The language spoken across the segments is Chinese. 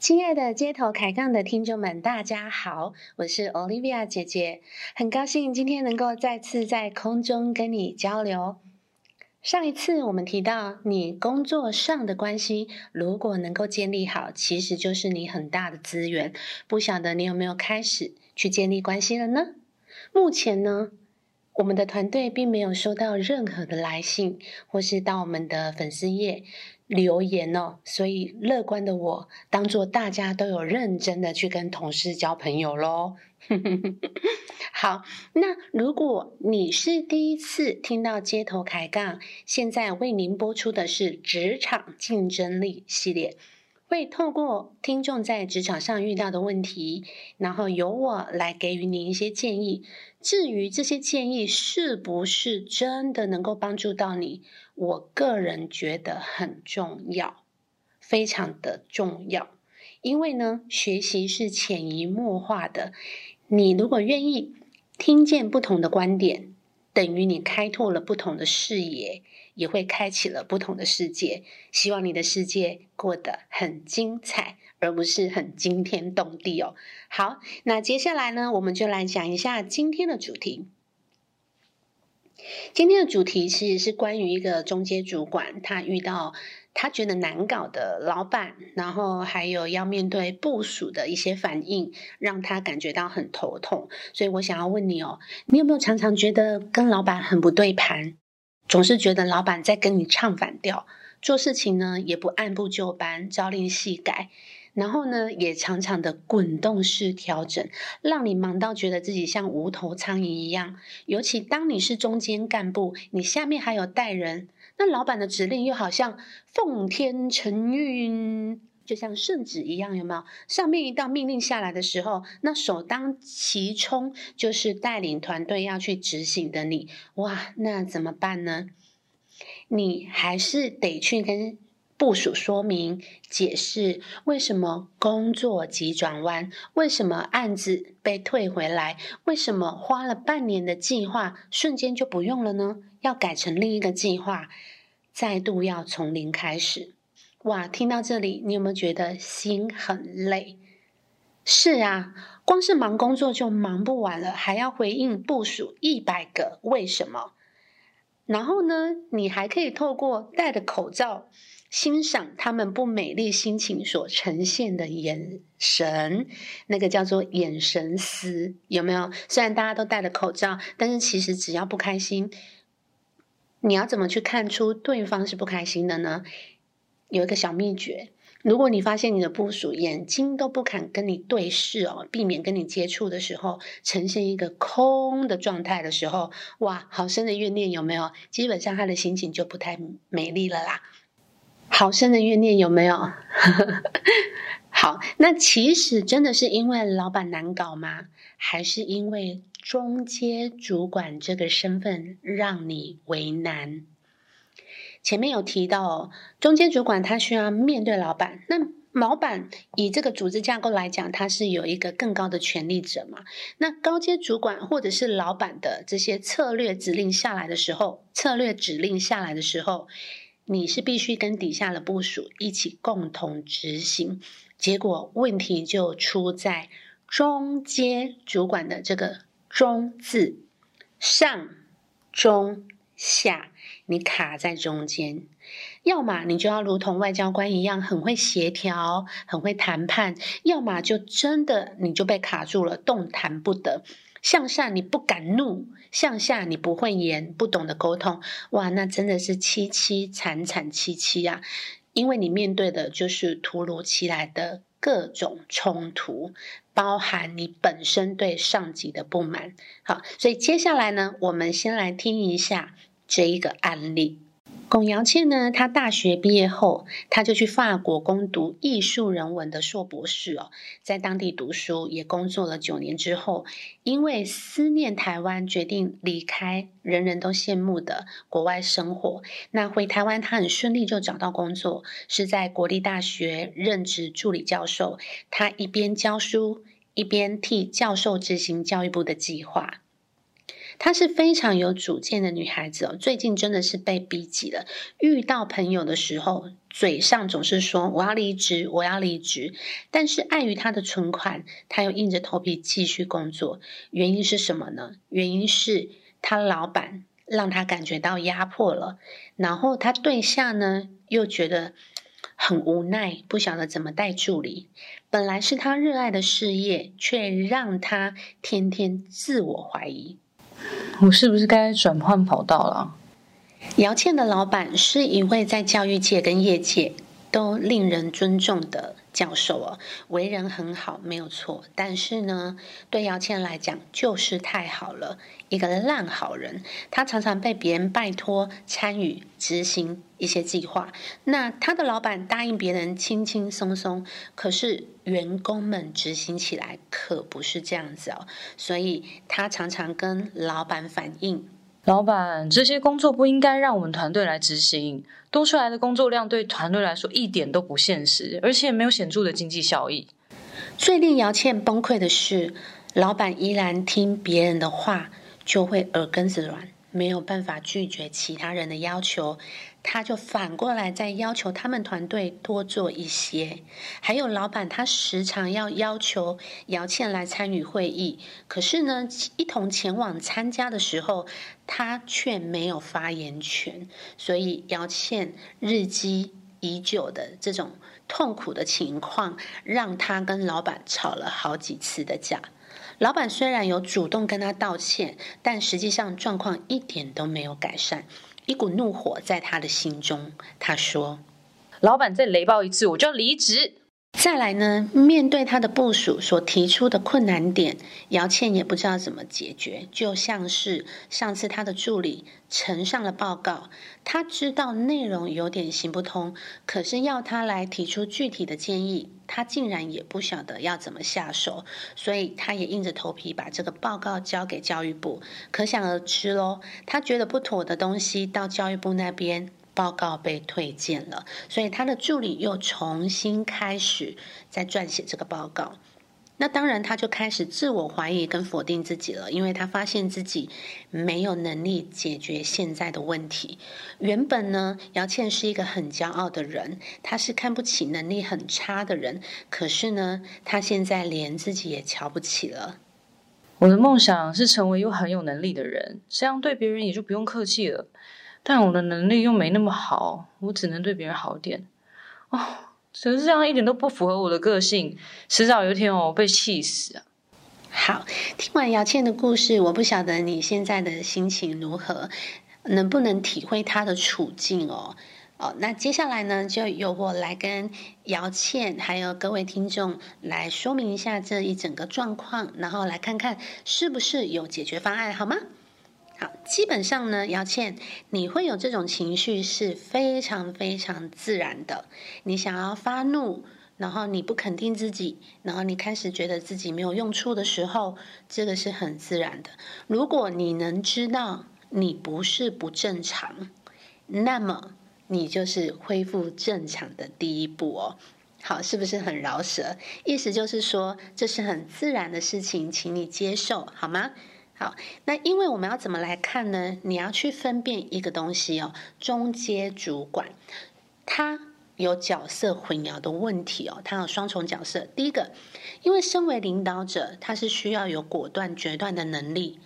亲爱的街头开杠的听众们，大家好，我是 Olivia 姐姐，很高兴今天能够再次在空中跟你交流。上一次我们提到，你工作上的关系如果能够建立好，其实就是你很大的资源。不晓得你有没有开始去建立关系了呢？目前呢，我们的团队并没有收到任何的来信，或是到我们的粉丝页留言哦。所以乐观的我，当做大家都有认真的去跟同事交朋友喽。好，那如果你是第一次听到街头抬杠，现在为您播出的是职场竞争力系列，会透过听众在职场上遇到的问题，然后由我来给予您一些建议。至于这些建议是不是真的能够帮助到你，我个人觉得很重要，非常的重要。因为呢，学习是潜移默化的。你如果愿意听见不同的观点，等于你开拓了不同的视野，也会开启了不同的世界。希望你的世界过得很精彩，而不是很惊天动地哦。好，那接下来呢，我们就来讲一下今天的主题。今天的主题其实是关于一个中阶主管，他遇到。他觉得难搞的老板，然后还有要面对部署的一些反应，让他感觉到很头痛。所以我想要问你哦，你有没有常常觉得跟老板很不对盘，总是觉得老板在跟你唱反调，做事情呢也不按部就班，朝令夕改，然后呢也常常的滚动式调整，让你忙到觉得自己像无头苍蝇一样。尤其当你是中间干部，你下面还有带人。那老板的指令又好像奉天承运，就像圣旨一样，有没有？上面一道命令下来的时候，那首当其冲就是带领团队要去执行的你，哇，那怎么办呢？你还是得去跟部署说明、解释，为什么工作急转弯？为什么案子被退回来？为什么花了半年的计划瞬间就不用了呢？要改成另一个计划，再度要从零开始。哇，听到这里，你有没有觉得心很累？是啊，光是忙工作就忙不完了，还要回应部署一百个为什么。然后呢，你还可以透过戴着口罩欣赏他们不美丽心情所呈现的眼神，那个叫做眼神丝，有没有？虽然大家都戴着口罩，但是其实只要不开心。你要怎么去看出对方是不开心的呢？有一个小秘诀：如果你发现你的部属眼睛都不肯跟你对视哦，避免跟你接触的时候，呈现一个空的状态的时候，哇，好深的怨念有没有？基本上他的心情就不太美丽了啦。好深的怨念有没有？好，那其实真的是因为老板难搞吗？还是因为？中阶主管这个身份让你为难。前面有提到，中间主管他需要面对老板。那老板以这个组织架构来讲，他是有一个更高的权力者嘛？那高阶主管或者是老板的这些策略指令下来的时候，策略指令下来的时候，你是必须跟底下的部署一起共同执行。结果问题就出在中阶主管的这个。中字上中下，你卡在中间，要么你就要如同外交官一样，很会协调，很会谈判；要么就真的你就被卡住了，动弹不得。向下你不敢怒，向下你不会言，不懂得沟通，哇，那真的是凄凄惨惨戚戚啊！因为你面对的就是突如其来的。各种冲突，包含你本身对上级的不满。好，所以接下来呢，我们先来听一下这一个案例。龚瑶倩呢，她大学毕业后，她就去法国攻读艺术人文的硕博士哦，在当地读书，也工作了九年之后，因为思念台湾，决定离开人人都羡慕的国外生活。那回台湾，她很顺利就找到工作，是在国立大学任职助理教授。她一边教书，一边替教授执行教育部的计划。她是非常有主见的女孩子哦，最近真的是被逼急了。遇到朋友的时候，嘴上总是说我要离职，我要离职，但是碍于她的存款，她又硬着头皮继续工作。原因是什么呢？原因是她老板让她感觉到压迫了，然后她对象呢又觉得很无奈，不晓得怎么带助理。本来是她热爱的事业，却让她天天自我怀疑。我是不是该转换跑道了？姚倩的老板是一位在教育界跟业界都令人尊重的教授哦，为人很好，没有错。但是呢，对姚倩来讲就是太好了，一个烂好人。他常常被别人拜托参与执行一些计划，那他的老板答应别人轻轻松松，可是员工们执行起来可不是这样子哦。所以他常常跟老板反映。老板，这些工作不应该让我们团队来执行，多出来的工作量对团队来说一点都不现实，而且没有显著的经济效益。最令姚倩崩溃的是，老板依然听别人的话，就会耳根子软，没有办法拒绝其他人的要求。他就反过来再要求他们团队多做一些，还有老板他时常要要求姚倩来参与会议，可是呢，一同前往参加的时候，他却没有发言权，所以姚倩日积已久的这种痛苦的情况，让他跟老板吵了好几次的架。老板虽然有主动跟他道歉，但实际上状况一点都没有改善。一股怒火在他的心中，他说：“老板再雷暴一次，我就要离职。”再来呢，面对他的部署所提出的困难点，姚倩也不知道怎么解决。就像是上次他的助理呈上了报告，他知道内容有点行不通，可是要他来提出具体的建议，他竟然也不晓得要怎么下手，所以他也硬着头皮把这个报告交给教育部。可想而知喽，他觉得不妥的东西到教育部那边。报告被推荐了，所以他的助理又重新开始在撰写这个报告。那当然，他就开始自我怀疑跟否定自己了，因为他发现自己没有能力解决现在的问题。原本呢，姚倩是一个很骄傲的人，他是看不起能力很差的人。可是呢，他现在连自己也瞧不起了。我的梦想是成为又很有能力的人，这样对别人也就不用客气了。但我的能力又没那么好，我只能对别人好点。哦，只是这样一点都不符合我的个性，迟早有一天我被气死啊！好，听完姚倩的故事，我不晓得你现在的心情如何，能不能体会她的处境哦？哦，那接下来呢，就由我来跟姚倩还有各位听众来说明一下这一整个状况，然后来看看是不是有解决方案，好吗？好，基本上呢，姚倩，你会有这种情绪是非常非常自然的。你想要发怒，然后你不肯定自己，然后你开始觉得自己没有用处的时候，这个是很自然的。如果你能知道你不是不正常，那么你就是恢复正常的第一步哦。好，是不是很饶舌？意思就是说，这是很自然的事情，请你接受，好吗？好，那因为我们要怎么来看呢？你要去分辨一个东西哦，中阶主管他有角色混淆的问题哦，他有双重角色。第一个，因为身为领导者，他是需要有果断决断的能力。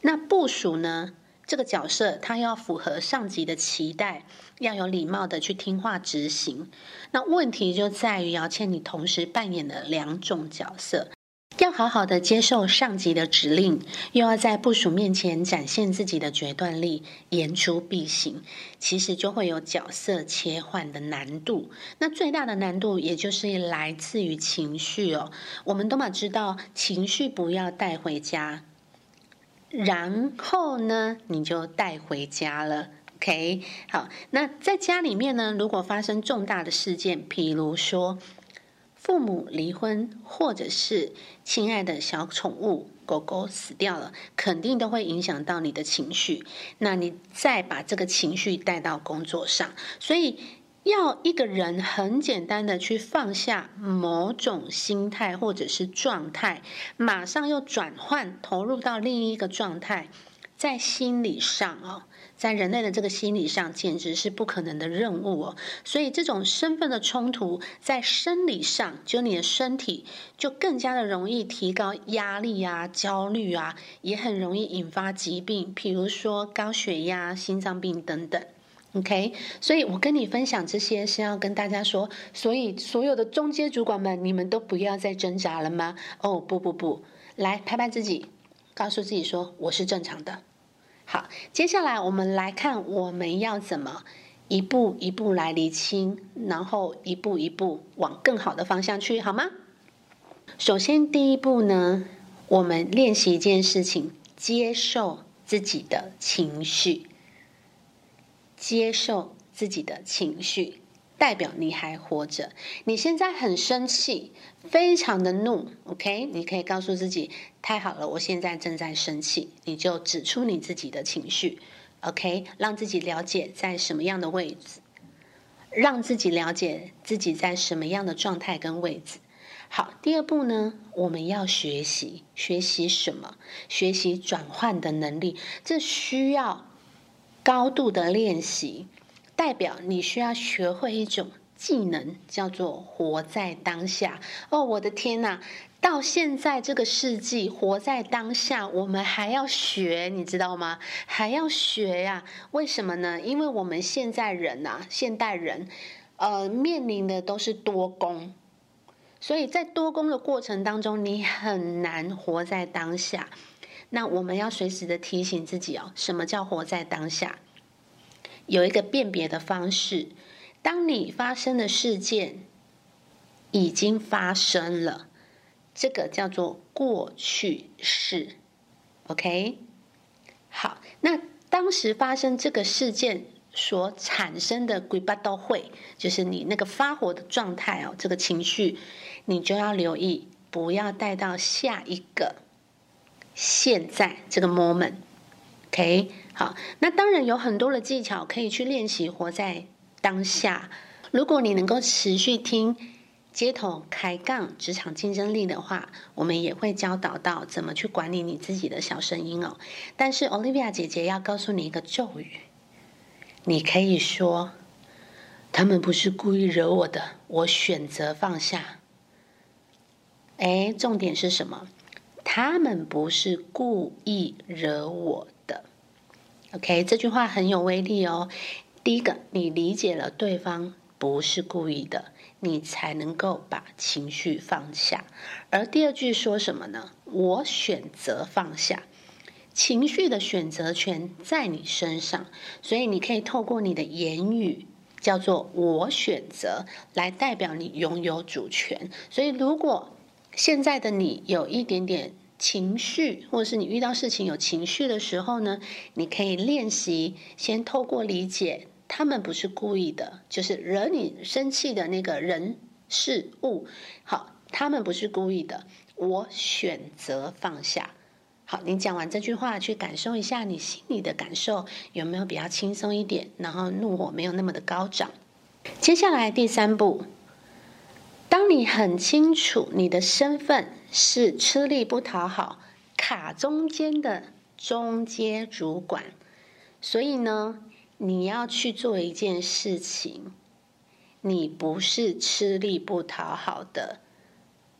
那部署呢？这个角色他要符合上级的期待，要有礼貌的去听话执行。那问题就在于姚倩，你同时扮演了两种角色。好好的接受上级的指令，又要在部署面前展现自己的决断力，言出必行，其实就会有角色切换的难度。那最大的难度，也就是来自于情绪哦。我们都嘛知道，情绪不要带回家，然后呢，你就带回家了。OK，好，那在家里面呢，如果发生重大的事件，比如说父母离婚，或者是亲爱的小宠物狗狗死掉了，肯定都会影响到你的情绪。那你再把这个情绪带到工作上，所以要一个人很简单的去放下某种心态或者是状态，马上又转换投入到另一个状态，在心理上哦。在人类的这个心理上，简直是不可能的任务哦。所以，这种身份的冲突，在生理上，就你的身体就更加的容易提高压力啊、焦虑啊，也很容易引发疾病，比如说高血压、心脏病等等。OK，所以我跟你分享这些，是要跟大家说，所以所有的中阶主管们，你们都不要再挣扎了吗？哦，不不不，来拍拍自己，告诉自己说，我是正常的。好，接下来我们来看我们要怎么一步一步来厘清，然后一步一步往更好的方向去，好吗？首先第一步呢，我们练习一件事情，接受自己的情绪，接受自己的情绪。代表你还活着。你现在很生气，非常的怒，OK？你可以告诉自己：太好了，我现在正在生气。你就指出你自己的情绪，OK？让自己了解在什么样的位置，让自己了解自己在什么样的状态跟位置。好，第二步呢，我们要学习，学习什么？学习转换的能力，这需要高度的练习。代表你需要学会一种技能，叫做活在当下。哦，我的天哪！到现在这个世纪，活在当下，我们还要学，你知道吗？还要学呀？为什么呢？因为我们现在人呐，现代人，呃，面临的都是多工，所以在多工的过程当中，你很难活在当下。那我们要随时的提醒自己哦，什么叫活在当下？有一个辨别的方式，当你发生的事件已经发生了，这个叫做过去式。OK，好，那当时发生这个事件所产生的鬼巴都会，就是你那个发火的状态哦，这个情绪，你就要留意，不要带到下一个现在这个 moment。OK。好，那当然有很多的技巧可以去练习活在当下。如果你能够持续听街头开杠职场竞争力的话，我们也会教导到怎么去管理你自己的小声音哦。但是 Olivia 姐姐要告诉你一个咒语，你可以说：“他们不是故意惹我的，我选择放下。”哎，重点是什么？他们不是故意惹我。OK，这句话很有威力哦。第一个，你理解了对方不是故意的，你才能够把情绪放下。而第二句说什么呢？我选择放下，情绪的选择权在你身上，所以你可以透过你的言语，叫做“我选择”，来代表你拥有主权。所以，如果现在的你有一点点，情绪，或者是你遇到事情有情绪的时候呢，你可以练习先透过理解，他们不是故意的，就是惹你生气的那个人事物，好，他们不是故意的，我选择放下。好，你讲完这句话，去感受一下你心里的感受有没有比较轻松一点，然后怒火没有那么的高涨。接下来第三步。当你很清楚你的身份是吃力不讨好、卡中间的中阶主管，所以呢，你要去做一件事情，你不是吃力不讨好的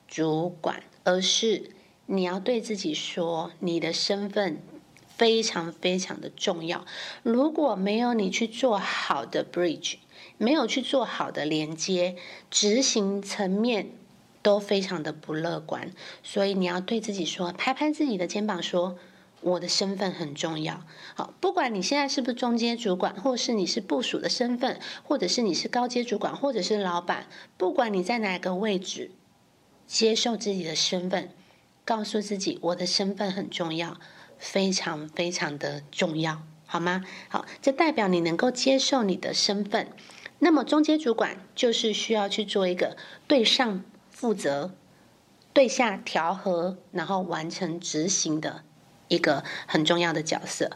主管，而是你要对自己说，你的身份非常非常的重要。如果没有你去做好的 bridge。没有去做好的连接，执行层面都非常的不乐观，所以你要对自己说，拍拍自己的肩膀，说我的身份很重要。好，不管你现在是不是中阶主管，或是你是部署的身份，或者是你是高阶主管，或者是老板，不管你在哪个位置，接受自己的身份，告诉自己我的身份很重要，非常非常的重要。好吗？好，这代表你能够接受你的身份。那么中间主管就是需要去做一个对上负责、对下调和，然后完成执行的一个很重要的角色。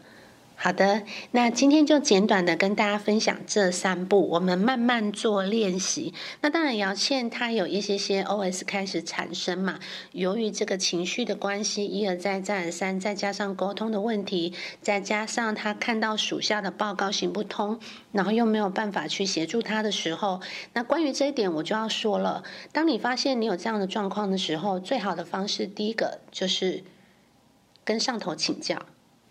好的，那今天就简短的跟大家分享这三步，我们慢慢做练习。那当然，姚倩她有一些些 OS 开始产生嘛，由于这个情绪的关系，一而再再而三，再加上沟通的问题，再加上她看到属下的报告行不通，然后又没有办法去协助他的时候，那关于这一点我就要说了。当你发现你有这样的状况的时候，最好的方式，第一个就是跟上头请教。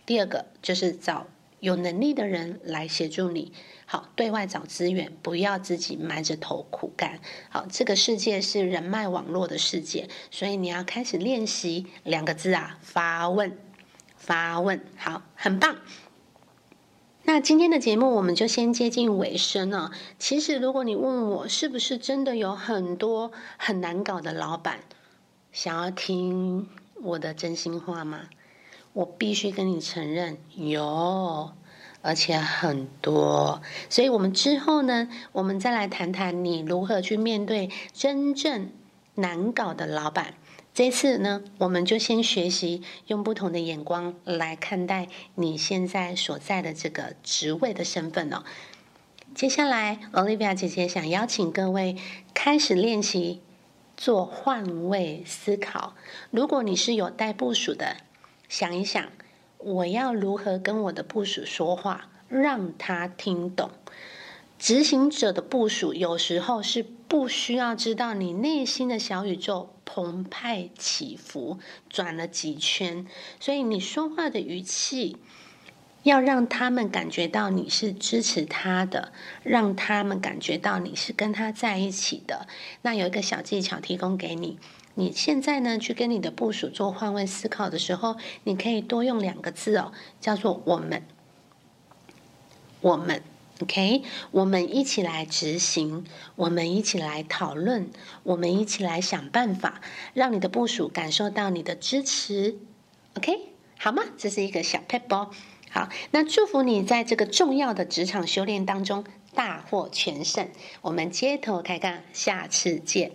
第二个就是找有能力的人来协助你，好，对外找资源，不要自己埋着头苦干。好，这个世界是人脉网络的世界，所以你要开始练习两个字啊，发问，发问，好，很棒。那今天的节目我们就先接近尾声了。其实，如果你问我是不是真的有很多很难搞的老板，想要听我的真心话吗？我必须跟你承认，有，而且很多。所以，我们之后呢，我们再来谈谈你如何去面对真正难搞的老板。这次呢，我们就先学习用不同的眼光来看待你现在所在的这个职位的身份哦。接下来，Olivia 姐姐想邀请各位开始练习做换位思考。如果你是有带部署的，想一想，我要如何跟我的部署说话，让他听懂？执行者的部署有时候是不需要知道你内心的小宇宙澎湃起伏，转了几圈，所以你说话的语气要让他们感觉到你是支持他的，让他们感觉到你是跟他在一起的。那有一个小技巧提供给你。你现在呢，去跟你的部署做换位思考的时候，你可以多用两个字哦，叫做“我们”。我们，OK，我们一起来执行，我们一起来讨论，我们一起来想办法，让你的部署感受到你的支持，OK，好吗？这是一个小 p e p 好，那祝福你在这个重要的职场修炼当中大获全胜。我们街头开干，下次见。